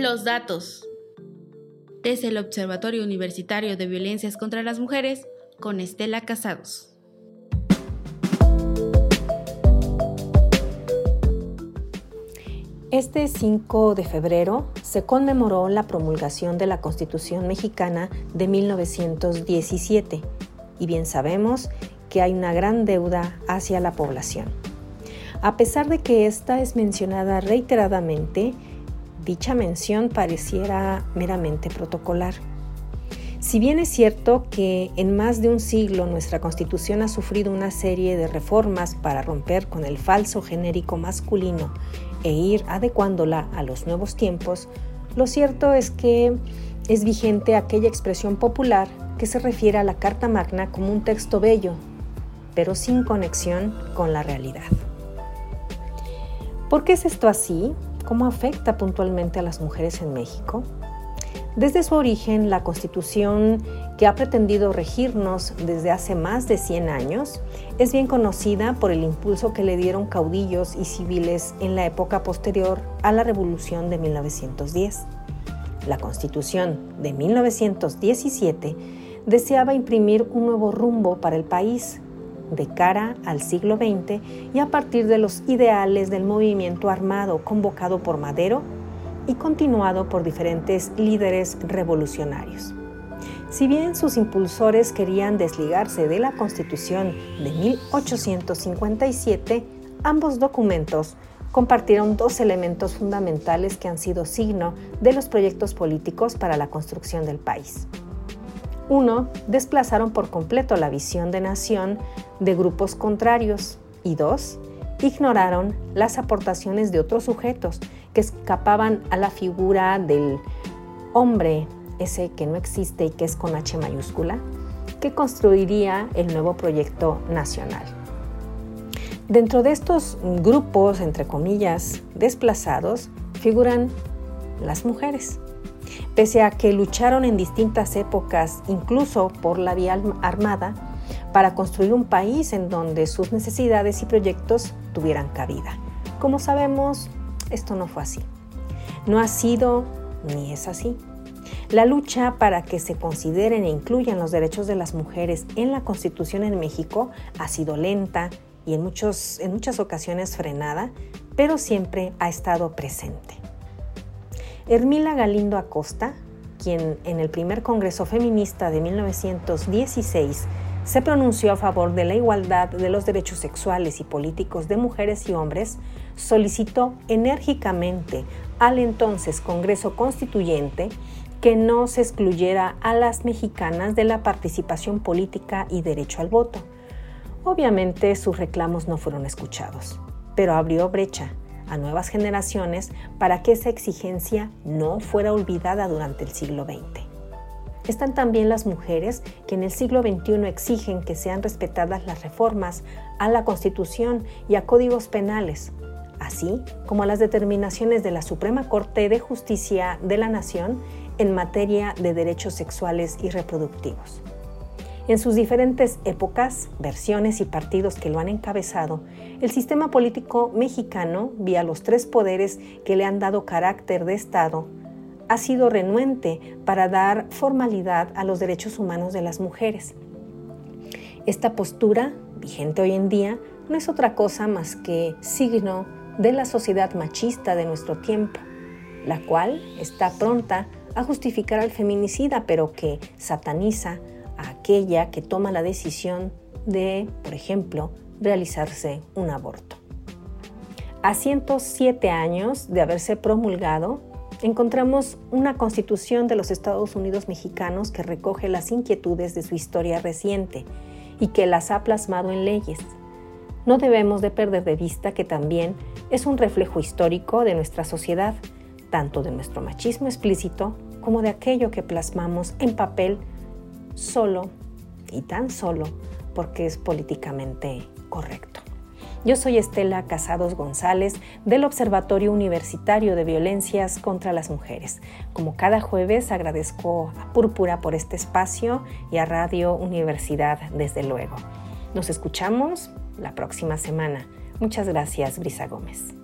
Los datos. Desde el Observatorio Universitario de Violencias contra las Mujeres, con Estela Casados. Este 5 de febrero se conmemoró la promulgación de la Constitución mexicana de 1917 y bien sabemos que hay una gran deuda hacia la población. A pesar de que esta es mencionada reiteradamente, dicha mención pareciera meramente protocolar. Si bien es cierto que en más de un siglo nuestra Constitución ha sufrido una serie de reformas para romper con el falso genérico masculino e ir adecuándola a los nuevos tiempos, lo cierto es que es vigente aquella expresión popular que se refiere a la Carta Magna como un texto bello, pero sin conexión con la realidad. ¿Por qué es esto así? ¿Cómo afecta puntualmente a las mujeres en México? Desde su origen, la Constitución, que ha pretendido regirnos desde hace más de 100 años, es bien conocida por el impulso que le dieron caudillos y civiles en la época posterior a la Revolución de 1910. La Constitución de 1917 deseaba imprimir un nuevo rumbo para el país de cara al siglo XX y a partir de los ideales del movimiento armado convocado por Madero y continuado por diferentes líderes revolucionarios. Si bien sus impulsores querían desligarse de la Constitución de 1857, ambos documentos compartieron dos elementos fundamentales que han sido signo de los proyectos políticos para la construcción del país. Uno, desplazaron por completo la visión de nación de grupos contrarios. Y dos, ignoraron las aportaciones de otros sujetos que escapaban a la figura del hombre, ese que no existe y que es con H mayúscula, que construiría el nuevo proyecto nacional. Dentro de estos grupos, entre comillas, desplazados, figuran las mujeres. Pese a que lucharon en distintas épocas, incluso por la vía armada, para construir un país en donde sus necesidades y proyectos tuvieran cabida. Como sabemos, esto no fue así. No ha sido ni es así. La lucha para que se consideren e incluyan los derechos de las mujeres en la Constitución en México ha sido lenta y en, muchos, en muchas ocasiones frenada, pero siempre ha estado presente. Hermila Galindo Acosta, quien en el primer Congreso Feminista de 1916 se pronunció a favor de la igualdad de los derechos sexuales y políticos de mujeres y hombres, solicitó enérgicamente al entonces Congreso Constituyente que no se excluyera a las mexicanas de la participación política y derecho al voto. Obviamente sus reclamos no fueron escuchados, pero abrió brecha a nuevas generaciones para que esa exigencia no fuera olvidada durante el siglo XX. Están también las mujeres que en el siglo XXI exigen que sean respetadas las reformas a la Constitución y a códigos penales, así como a las determinaciones de la Suprema Corte de Justicia de la Nación en materia de derechos sexuales y reproductivos. En sus diferentes épocas, versiones y partidos que lo han encabezado, el sistema político mexicano, vía los tres poderes que le han dado carácter de Estado, ha sido renuente para dar formalidad a los derechos humanos de las mujeres. Esta postura, vigente hoy en día, no es otra cosa más que signo de la sociedad machista de nuestro tiempo, la cual está pronta a justificar al feminicida, pero que sataniza aquella que toma la decisión de, por ejemplo, realizarse un aborto. A 107 años de haberse promulgado, encontramos una constitución de los Estados Unidos mexicanos que recoge las inquietudes de su historia reciente y que las ha plasmado en leyes. No debemos de perder de vista que también es un reflejo histórico de nuestra sociedad, tanto de nuestro machismo explícito como de aquello que plasmamos en papel solo y tan solo porque es políticamente correcto. Yo soy Estela Casados González del Observatorio Universitario de Violencias contra las Mujeres. Como cada jueves agradezco a Púrpura por este espacio y a Radio Universidad desde luego. Nos escuchamos la próxima semana. Muchas gracias, Brisa Gómez.